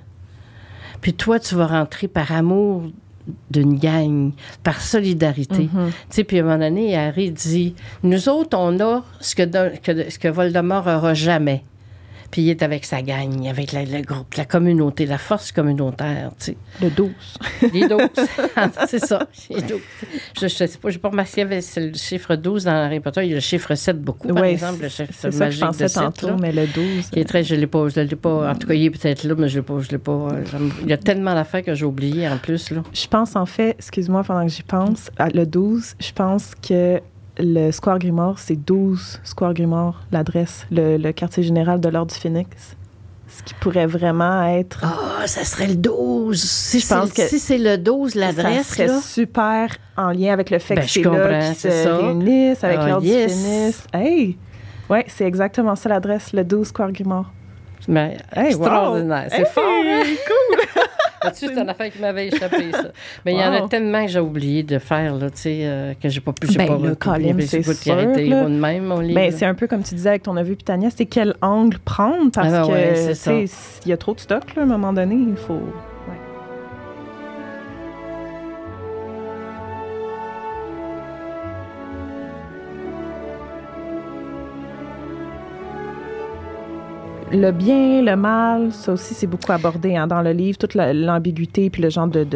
Puis toi, tu vas rentrer par amour d'une gang, par solidarité. Mm-hmm. Tu sais, puis à un moment donné, Harry dit Nous autres, on a ce que, ce que Voldemort n'aura jamais. Puis il est avec sa gang, avec le groupe, la communauté, la force communautaire, tu sais. Le 12. Les 12. c'est ça, les 12. Je ne sais pas, je n'ai pas remarqué, le chiffre 12 dans Harry Potter. Il y a le chiffre 7 beaucoup, par exemple, le chiffre c'est ça que je pensais de 7, tantôt, mais le 12. Qui est très, je ne l'ai pas, je l'ai pas. En tout cas, il est peut-être là, mais je ne l'ai pas, je l'ai pas. Il y a tellement d'affaires que j'ai oubliées en plus, là. Je pense, en fait, excuse-moi pendant que j'y pense, le 12, je pense que le Square Grimoire, c'est 12 Square Grimoire, l'adresse, le, quartier général de l'Ordre du Phoenix. Ce qui pourrait vraiment être. Ah, ça serait le 12. Si, je pense que si c'est le 12, l'adresse. Ça serait super en lien avec le fait ben, que c'est là qu'ils se réunissent avec ah, l'Ordre du Phoenix. Hey! Ouais, c'est exactement ça l'adresse, le 12 Square Grimoire. Mais, extraordinaire. C'est fort, hein? Cool! c'est une affaire qui m'avait échappé, ça? Mais il y en a tellement que j'ai oublié de faire, là, tu sais, euh, que j'ai pas pu. Ben, pas le colline, c'est sûr. Même, ben, c'est un peu comme tu disais avec ton avis Pitania, c'est quel angle prendre? Parce ah, ben que, il y a trop de stock, là, à un moment donné, il faut. Le bien, le mal, ça aussi, c'est beaucoup abordé hein, dans le livre, toute l'ambiguïté puis le genre de.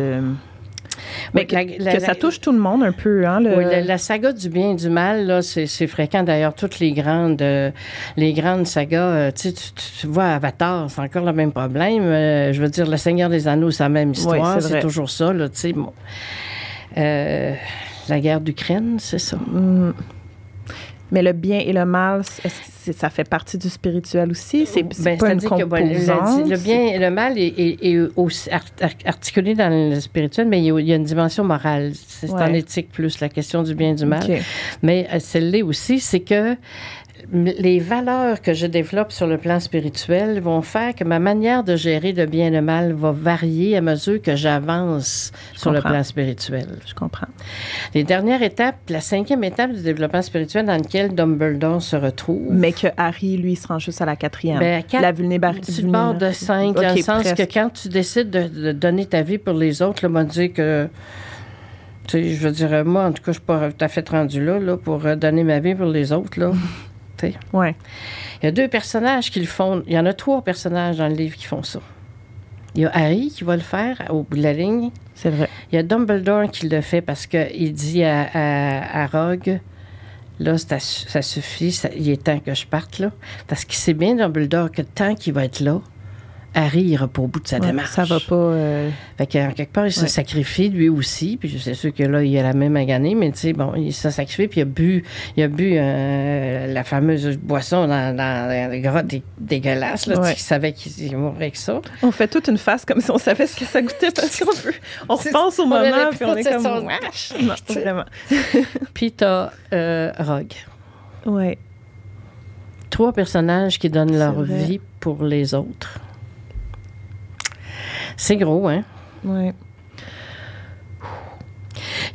Mais que, ça touche tout le monde un peu. Hein, Oui, la, saga du bien et du mal, là, c'est, fréquent. D'ailleurs, toutes les grandes, euh, les grandes sagas, euh, tu, tu, vois, Avatar, c'est encore le même problème. Euh, je veux dire, Le Seigneur des Anneaux, c'est la même histoire. c'est, toujours ça, là. Bon. la guerre d'Ukraine, c'est ça. Mm. Mais le bien et le mal, ça fait partie du spirituel aussi? C'est ben, pas une composante? Que, le, bien et le mal est, aussi articulé dans le spirituel, mais il y a, une dimension morale. C'est en éthique plus, la question du bien et du mal. Mais euh, celle-là aussi, c'est que les valeurs que je développe sur le plan spirituel vont faire que ma manière de gérer le bien et le mal va varier à mesure que j'avance sur le plan spirituel. Je comprends. Les dernières étapes, la cinquième étape du développement spirituel dans lequel Dumbledore se retrouve. Mais que Harry, lui, se rend juste à la quatrième. Ben, la vulnérabilité. Tu pars de cinq, dans le sens que quand tu décides de, donner ta vie pour les autres, le m'a dit que tu sais, je veux dire, moi, en tout cas, je suis pas tout à fait rendu là, là, pour euh, donner ma vie pour les autres, là. Ouais. Il y a deux personnages qui le font. Il y en a trois personnages dans le livre qui font ça. Il y a Harry qui va le faire au bout de la ligne. C'est vrai. Il y a Dumbledore qui le fait parce qu'il dit à, à, Rogue là, ça, suffit, il est temps que je parte, là. Parce qu'il sait bien, Dumbledore, que tant qu'il va être là, Ira pas au bout de sa Ouais, démarche. ça va pas. euh, Fait qu'en quelque part, il se Ouais. sacrifie lui aussi. Puis c'est sûr que là, il a la même aganée, mais tu sais, bon, il s'est sacrifié, puis il a bu, il a bu euh, la fameuse boisson dans, dans les grottes dé- dégueulasses, là. Ouais. Il savait qu'il mourrait avec ça. On fait toute une face comme si on savait ce que ça goûtait parce qu'on veut. On repense au moment puis on est comme. son-! Non, vraiment. Puis t'as euh, Rogue. Ouais. Trois personnages qui donnent leur vrai. vie pour les autres. C'est gros, hein? Ouais.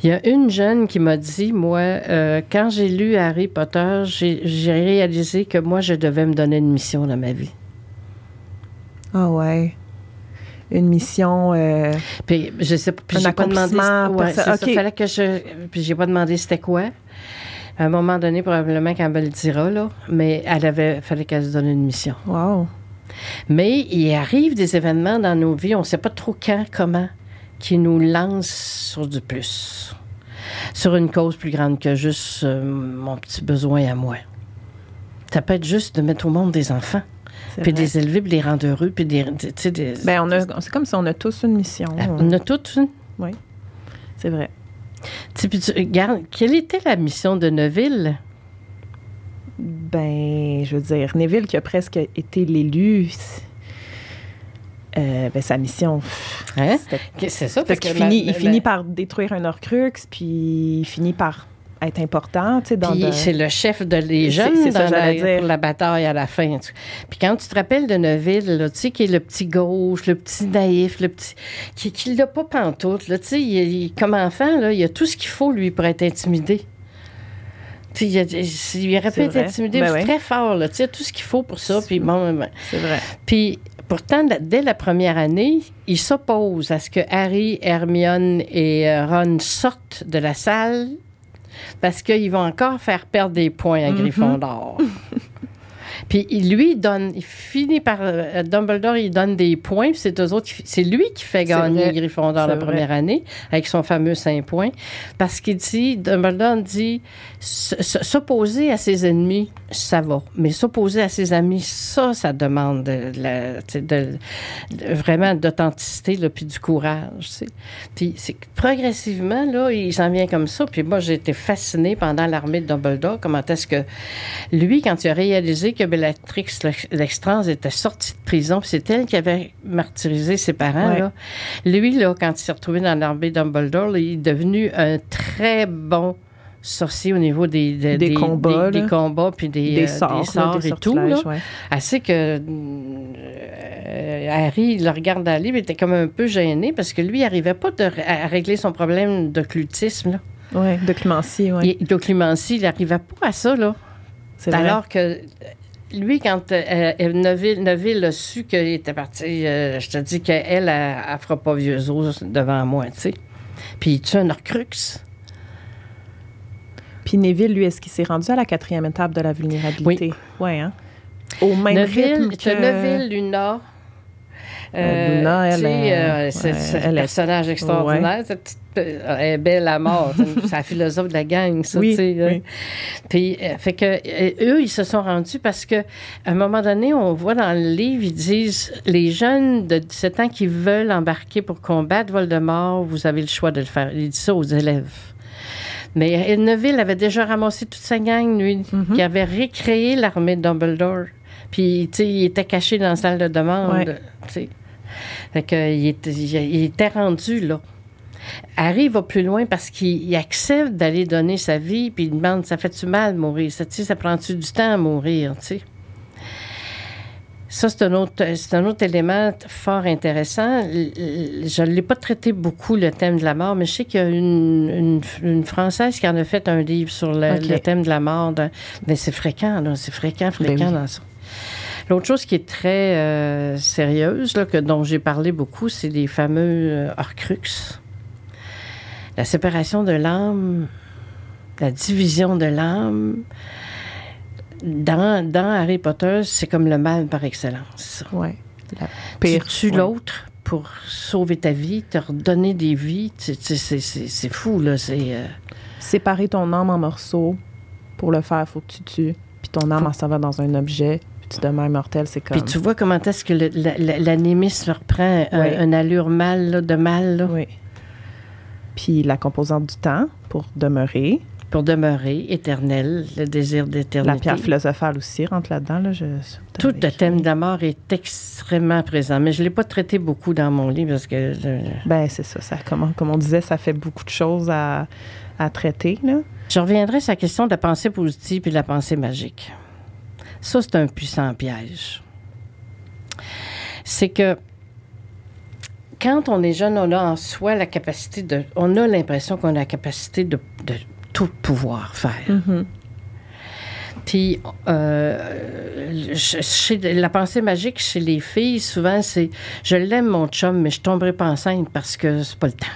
Il y a une jeune qui m'a dit, moi, euh, quand j'ai lu Harry Potter, j'ai réalisé que moi, je devais me donner une mission dans ma vie. Ah ouais. Une mission. euh, Puis je sais pas, puis j'ai pas demandé. Ouais, perso- c'est ça, OK. fallait que je. Puis j'ai pas demandé c'était quoi. À un moment donné, probablement qu'elle me le dira, là. Mais elle avait, fallait qu'elle se donne une mission. Wow. Mais il arrive des événements dans nos vies, on ne sait pas trop quand, comment, qui nous lancent sur du plus. Sur une cause plus grande que juste euh, mon petit besoin à moi. Ça peut être juste de mettre au monde des enfants, puis de vrai. les élever, puis de les rendre heureux, puis des. des Ben, on a, c'est comme si on a tous une mission. on a toutes une. C'est vrai. Puis tu regardes, quelle était la mission de Neville? Ben, je veux dire, Neville qui a presque été l'élu, euh, ben, sa mission, Hein? C'est ça, parce qu'il finit, il finit par détruire un Horcrux, puis il finit par être important, tu sais, dans Puis de- c'est le chef de les C'est- jeunes c'est ça, dans la, j'allais dire. pour la bataille à la fin. Puis quand tu te rappelles de Neville, là, tu sais, qui est le petit gauche, le petit naïf, le petit... qui, qui l'a pas pantoute, là, tu sais, il, il- comme enfant, là, il a tout ce qu'il faut, lui, pour être intimidé. Il, a- il aurait pu être intimidé Ben ouais. très fort, là, tu sais, tout ce qu'il faut pour ça, puis bon... ben, C'est vrai. puis pourtant, dès la première année, il s'oppose à ce que Harry, Hermione et euh, Ron sortent de la salle parce qu'ils vont encore faire perdre des points à Mhm. Gryffondor. Puis il- lui, il donne, il finit par. euh, Dumbledore, il donne des points, puis c'est eux autres, c'est lui qui fait gagner. Gryffondor la vrai. première année avec son fameux 5 points. Parce qu'il dit, Dumbledore dit, s'opposer à ses ennemis, ça va. Mais s'opposer à ses amis, ça, ça demande de, de- de- vraiment d'authenticité, là, puis du courage. tu sais. Puis progressivement, là, il s'en vient comme ça. Puis moi, j'ai été fascinée pendant l'armée de Dumbledore, comment est-ce que lui, quand il a réalisé que Bellatrix Lestrange était sortie de prison, puis c'est elle qui avait martyrisé ses parents, Ouais. là. lui, là, quand il s'est retrouvé dans l'armée de Dumbledore, là, il est devenu un très bon sorcier au niveau des, de- Des combats, des, combats, puis des, Des euh, sorts, des sorts là, et tout. Là. ouais. Assez que euh, Harry il le regarde aller, il était comme un peu gêné parce que lui, il n'arrivait pas de- à régler son problème de clémencie, ouais. Et D'occlumencie, il n'arrivait pas à ça. Là. C'est vrai. Alors que lui, quand euh, Neville, Neville a su qu'il était parti, euh, je te dis qu'elle, elle ne fera pas vieux os devant moi, tu sais. Puis il tue un Horcrux. Puis Neville, lui, est-ce qu'il s'est rendu à la quatrième étape de la vulnérabilité? Oui. hein? Au même Neville, rythme que... Neville, Luna. Euh, Luna, elle, tu sais, euh, euh, c'est ouais, un elle est- personnage extraordinaire. Cette petite, euh, elle est belle à mort. c'est la philosophe de la gang, ça, Oui, tu sais. hein. oui. Puis, euh, fait que euh, eux, ils se sont rendus parce que à un moment donné, on voit dans le livre, ils disent les jeunes de 17 ans qui veulent embarquer pour combattre Voldemort, vous avez le choix de le faire. Il dit ça aux élèves. Mais Neville avait déjà ramassé toute sa gang, lui, Mhm. qui avait recréé l'armée de Dumbledore. Puis, tu sais, il était caché dans la salle de demande. Ouais. tu sais. Fait que, il, était, il- il était rendu là. Harry va plus loin parce qu'il il accepte d'aller donner sa vie, puis il demande ça fait-tu mal mourir? Ça, tu sais, ça prend-tu du temps à mourir tu sais? Ça, c'est un, autre, c'est un autre élément fort intéressant. Je ne l'ai pas traité beaucoup, le thème de la mort, mais je sais qu'il y a une, une, une Française qui en a fait un livre sur le, thème de la mort. mais c'est fréquent, c'est fréquent, fréquent Ben oui. dans ça. L'autre chose qui est très euh, sérieuse, là, que, dont j'ai parlé beaucoup, c'est les fameux euh, Horcrux. La séparation de l'âme, la division de l'âme. Dans, dans Harry Potter, c'est comme le mal par excellence. La Tu tues ouais. l'autre pour sauver ta vie, te redonner des vies. C'est fou, là. C'est... euh, Séparer ton âme en morceaux, pour le faire, il faut que tu tues. Puis ton âme, elle s'en va dans un objet, puis Tu demeures mortel, c'est comme. Puis tu vois comment est-ce que l'animisme reprend un- Oui. une allure mal, là, de mal, là, Oui. Puis la composante du temps pour demeurer. Pour demeurer éternel, le désir La d'éternité. pierre philosophale aussi rentre là-dedans. Là, je, Tout le thème de la mort est extrêmement présent, mais je ne l'ai pas traité beaucoup dans mon livre parce que Ben, c'est ça. ça comme, comme on disait, ça fait beaucoup de choses à, à traiter. Là. je reviendrai sur la question de la pensée positive et de la pensée magique. Ça, c'est un puissant piège. C'est que quand on est jeune, on a en soi la capacité de. On a l'impression qu'on a la capacité de, de tout pouvoir faire. Puis, euh, chez- la pensée magique chez les filles, souvent, c'est je l'aime, mon chum, mais je tomberai pas enceinte parce que c'est pas le temps.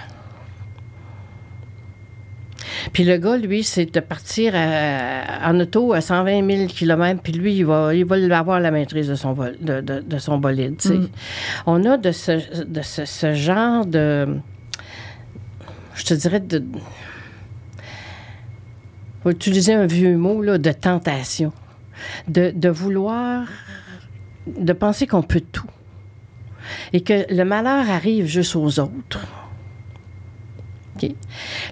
Puis le gars, lui, c'est de partir à- en auto à 120 000 km, puis lui, il va, il va avoir la maîtrise de son, vol, de, de- de son bolide. Mm. On a de ce, de ce, ce genre de. Je te dirais de. Utiliser un vieux mot, là, de tentation. De, de vouloir. de penser qu'on peut tout. Et que le malheur arrive juste aux autres.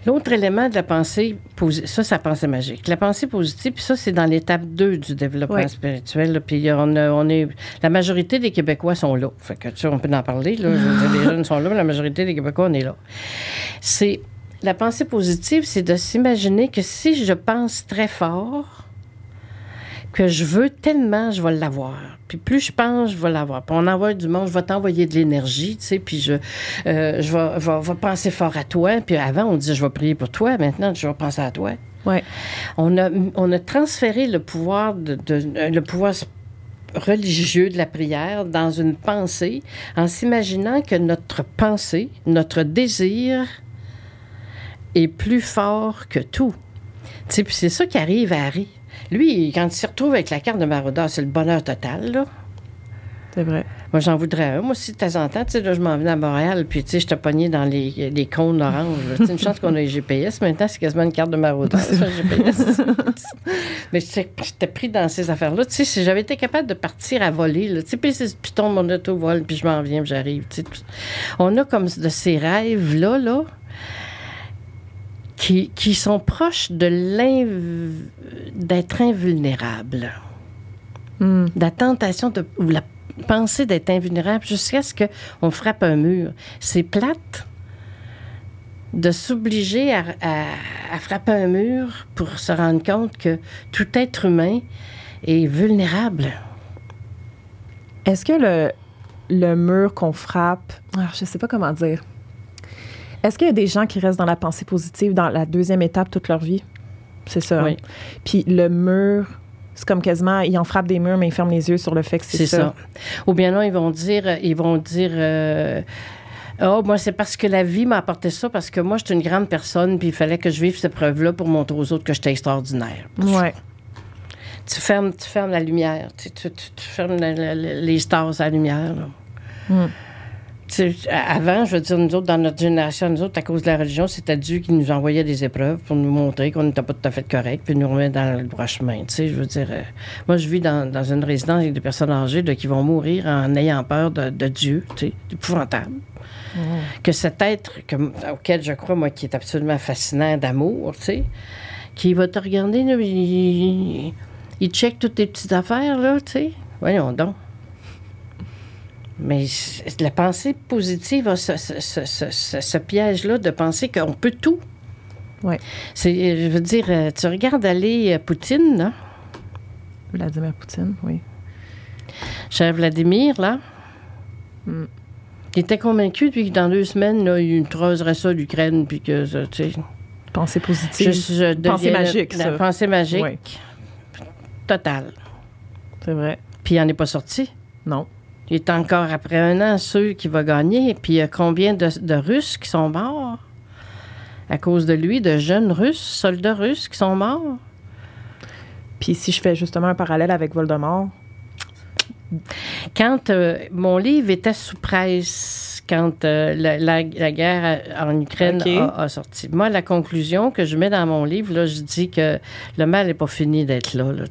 L'autre élément de la pensée, ça, c'est la pensée magique. La pensée positive, puis ça, c'est dans l'étape 2 du développement spirituel. là. Puis on, a- on est, la majorité des Québécois sont là. Fait que, tu sais, on peut en parler. Là. Je veux dire, les jeunes sont là, mais la majorité des Québécois, on est là. C'est, la pensée positive, c'est de s'imaginer que si je pense très fort, que je veux tellement, je vais l'avoir. Puis plus je pense, je vais l'avoir. Puis on envoie du monde, je vais t'envoyer de l'énergie, tu sais, puis je, euh, je vais, penser fort à toi. Puis avant, on disait, je vais prier pour toi. Maintenant, je vais penser à toi. Ouais. On a, on a transféré le pouvoir, de, de- euh, le pouvoir religieux de la prière dans une pensée en s'imaginant que notre pensée, notre désir est plus fort que tout. Tu sais, puis c'est ça qui arrive à Harry. Lui, quand il se retrouve avec la carte de Marauder, c'est le bonheur total, là. C'est vrai. Moi, j'en voudrais un. Moi aussi, de temps en temps, tu sais, là, je m'en venais à Montréal, puis, tu sais, je te pognais dans les, les cônes oranges. sais, une chance qu'on a les GPS. Maintenant, c'est quasiment une carte de maraudeur, ça, le GPS. Mais j'étais pris dans ces affaires-là. Tu sais, si j'avais été capable de partir à voler, là, tu sais, puis, c'est- puis tombe mon auto vole, puis je m'en viens, puis j'arrive. tu sais, On a comme de ces rêves-là, là, qui, qui sont proches de d'être invulnérable Hmm. la tentation de, ou la pensée d'être invulnérable jusqu'à ce qu'on frappe un mur. C'est plate de s'obliger à, à- à frapper un mur pour se rendre compte que tout être humain est vulnérable. Est-ce que le, le mur qu'on frappe, ah, je sais pas comment dire. Est-ce qu'il y a des gens qui restent dans la pensée positive dans la deuxième étape toute leur vie? C'est ça. Oui. hein? Puis le mur, c'est comme quasiment, ils en frappent des murs, mais ils ferment les yeux sur le fait que c'est C'est ça. ça. Ou bien non, ils vont dire, ils vont dire, euh, oh, moi, c'est parce que la vie m'a apporté ça, parce que moi, je suis une grande personne, puis il fallait que je vive cette preuve-là pour montrer aux autres que j'étais extraordinaire. Ouais. Tu fermes, tu fermes la lumière. Tu, tu- tu- tu fermes la- la- la- les stars à la lumière. là. Mm. Avant, je veux dire, nous autres, dans notre génération, nous autres, à cause de la religion, c'était Dieu qui nous envoyait des épreuves pour nous montrer qu'on n'était pas tout à fait correct, puis nous remettre dans le droit chemin. Tu sais, je veux dire, euh, moi, je vis dans, dans une résidence avec des personnes âgées là, qui vont mourir en ayant peur de, de Dieu. Tu sais, c'est épouvantable. Que cet être que, auquel je crois, moi, qui est absolument fascinant d'amour, tu sais, qui va te regarder, là, il, il check toutes tes petites affaires, là, tu sais. Voyons donc. Mais la pensée positive a ce, ce- ce- ce- piège-là de penser qu'on peut tout. C'est, je veux dire, euh, tu regardes aller euh, Poutine, là, Vladimir Poutine, oui. cher Vladimir, là. Mm. Il était convaincu, puis que dans deux semaines, là, il creuserait ça, l'Ukraine, puis que, ça, tu sais, Pensée positive. je, je Pensée magique, la ça. pensée magique, totale. C'est vrai. Puis il n'en est pas sorti. Non. Il est encore après un an sûr qu'il va gagner. Puis il y a combien de, de Russes qui sont morts? À cause de lui, de jeunes Russes, soldats russes qui sont morts? Puis si je fais justement un parallèle avec Voldemort, Quand euh, mon livre était sous presse, quand euh, la, la- la guerre en Ukraine a, a sorti. Moi, la conclusion que je mets dans mon livre, là, je dis que le mal n'est pas fini d'être là, là.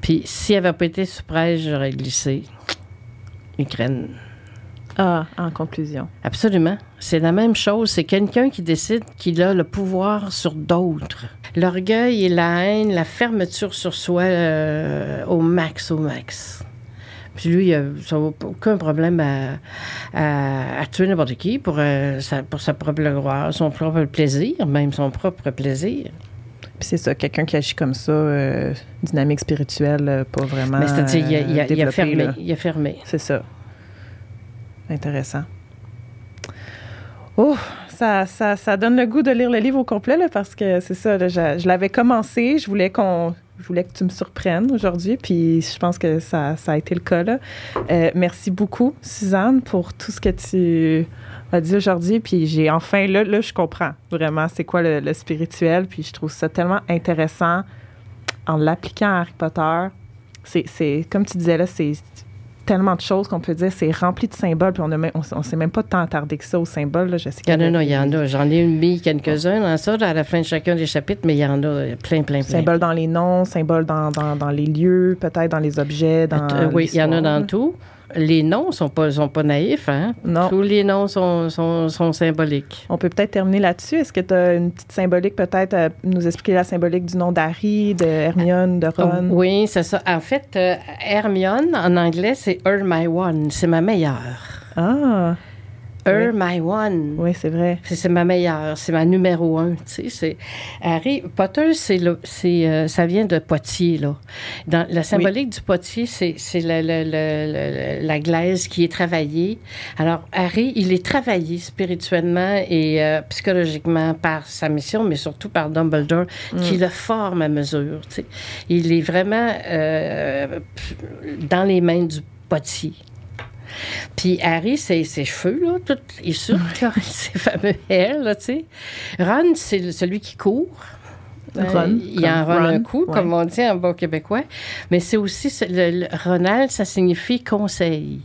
Puis s'il n'avait pas été sous presse, j'aurais glissé. Ukraine. Ah, en conclusion. Absolument. C'est la même chose. C'est quelqu'un qui décide qu'il a le pouvoir sur d'autres. L'orgueil et la haine, la fermeture sur soi euh, au max, au max. Puis lui, il a ça a aucun problème à, à- à tuer n'importe qui pour, euh, sa, pour sa propre gloire, son propre plaisir, même son propre plaisir. Puis c'est ça, quelqu'un qui agit comme ça, euh, dynamique spirituelle, euh, pas vraiment. Mais c'est-à-dire, il a, il a- il a développé, fermé. là. Il a fermé. C'est ça. Intéressant. Oh, ça, ça, ça donne le goût de lire le livre au complet, là, parce que c'est ça, là, je, je l'avais commencé, je voulais qu'on... Je voulais que tu me surprennes aujourd'hui, puis je pense que ça, ça a été le cas. Là. Euh, merci beaucoup, Suzanne, pour tout ce que tu as dit aujourd'hui. Puis j'ai enfin, là, là, je comprends vraiment c'est quoi le, spirituel. Puis je trouve ça tellement intéressant en l'appliquant à Harry Potter. C'est comme tu disais là, c'est tellement de choses qu'on peut dire. C'est rempli de symboles, puis on ne on, on s'est même pas tant attardé que ça aux symboles. Là. Je sais Il y en a, qu'il non, il y en a. J'en ai mis quelques-uns dans ça, à la fin de chacun des chapitres, mais il y en a plein, plein, plein. Symboles dans les noms, symboles dans, dans, dans les lieux, peut-être dans les objets, dans Euh, oui, il y en a dans tout. Les noms sont pas, sont pas naïfs, hein? Non. Tous les noms sont, sont, sont symboliques. On peut peut-être terminer là-dessus. Est-ce que tu as une petite symbolique, peut-être, à nous expliquer la symbolique du nom d'Harry, de Hermione, de Ron? Oui, c'est ça. En fait, euh, Hermione, en anglais, c'est Her My One. C'est ma meilleure. Ah, Her My One. oui, c'est vrai. C'est ma meilleure, c'est ma numéro un. Tu sais, Harry Potter, c'est le, c'est euh, ça vient de Poitiers là. Dans la symbolique du Poitiers, c'est c'est le- le- le- le- la glaise qui est travaillée. Alors Harry, il est travaillé spirituellement et euh, psychologiquement par sa mission, mais surtout par Dumbledore, qui le forme à mesure. tu sais. Il est vraiment euh, dans les mains du Poitiers. Puis Harry, c'est ses cheveux, là, tout sûr, là, ses fameux ailes, là, tu sais. Ron, c'est celui qui court. Euh, il en comme ronne un Ron, coup, ouais. comme on dit en bon québécois. Mais c'est aussi, le, le- Ronald, ça signifie conseil.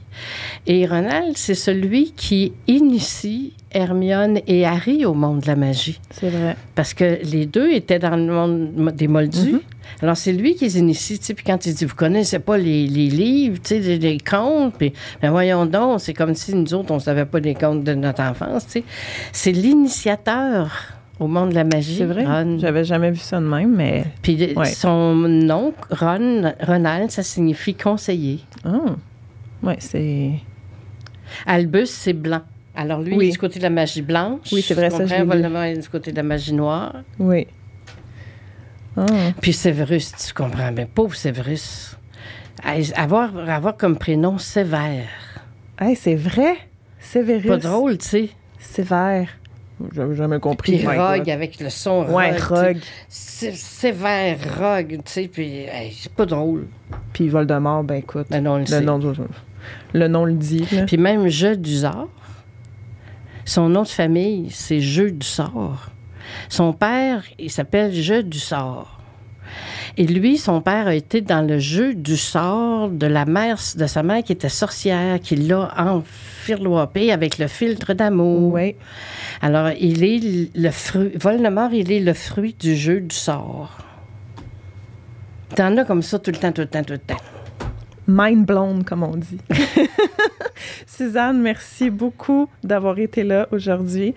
Et Ronald, c'est celui qui initie Hermione et Harry au monde de la magie. C'est vrai. Parce que les deux étaient dans le monde des moldus. Alors, c'est lui qui les initie. Puis quand il dit, vous connaissez pas les, les livres, les, les contes, puis ben voyons donc, c'est comme si nous autres, on savait pas les contes de notre enfance. C'est l'initiateur au monde de la magie. C'est vrai? Ron. J'avais jamais vu ça de même, mais. Puis Ouais. son nom, Ron, Ronald, ça signifie conseiller. Ah, ouais, c'est. Albus, c'est blanc. Alors lui, Oui. il est du côté de la magie blanche. Oui, c'est vrai, ça, lu. Voldemort est du côté de la magie noire. Oui. Ah, Puis Séverus, tu comprends bien, pauvre Séverus. Hey, Avoir, avoir comme prénom Sévère. Hey, c'est vrai? Sévérus. Pas drôle, tu sais. Sévère. J'avais jamais compris. Puis Rogue avec le son Ouais, Rogue. Sévère Rogue, tu sais, puis hey, c'est pas drôle. Puis Voldemort, ben écoute. Ben non, on le le, sait. nom, le nom le dit. Là. Puis même Jeu du sort, son nom de famille, c'est Jeu du sort. Son père, il s'appelle Jeu du sort. Et lui, son père a été dans le jeu du sort de la mère, de sa mère qui était sorcière, qui l'a enfirloipé avec le filtre d'amour. Oui. Alors, il est le fruit. Voldemort, il est le fruit du jeu du sort. T'en as comme ça tout le temps, tout le temps, tout le temps. Mind blown, comme on dit. Suzanne, merci beaucoup d'avoir été là aujourd'hui.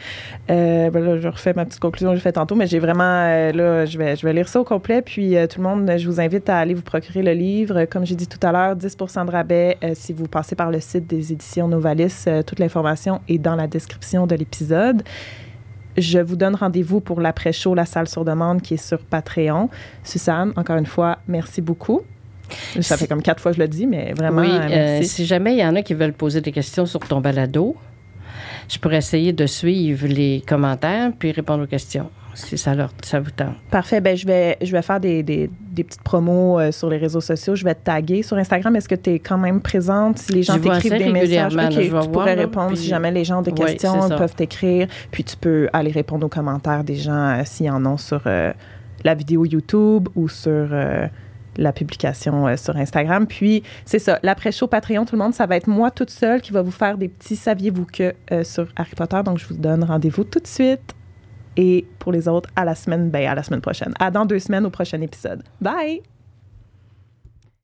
Euh, ben là, je refais ma petite conclusion que j'ai faite tantôt, mais j'ai vraiment, euh, là, je vais, je vais lire ça au complet. Puis euh, tout le monde, je vous invite à aller vous procurer le livre. Comme j'ai dit tout à l'heure, 10% de rabais si vous passez par le site des éditions Novalis. Toute l'information est dans la description de l'épisode. Je vous donne rendez-vous pour l'après-show La Salle sur demande qui est sur Patreon. Suzanne, encore une fois, merci beaucoup. Ça fait comme quatre fois que je le dis, mais vraiment, oui, euh, euh, si jamais il y en a qui veulent poser des questions sur ton balado, je pourrais essayer de suivre les commentaires puis répondre aux questions, si ça, leur, ça vous tente. Parfait. Ben, je, vais, je vais faire des, des, des petites promos euh, sur les réseaux sociaux. Je vais te taguer sur Instagram. Est-ce que tu es quand même présente? Si les gens t'écrivent des messages? régulièrement, OK, là, je vais tu pourrais répondre si jamais les gens ont des Oui, questions, ils peuvent t'écrire. Puis tu peux aller répondre aux commentaires des gens euh, s'ils en ont sur euh, la vidéo YouTube ou sur la publication sur Instagram. Puis, c'est ça, l'après-show Patreon, tout le monde, ça va être moi toute seule qui va vous faire des petits saviez-vous que sur Harry Potter. Donc, je vous donne rendez-vous tout de suite. Et pour les autres, à la semaine, ben, à la semaine prochaine. À dans deux semaines au prochain épisode. Bye!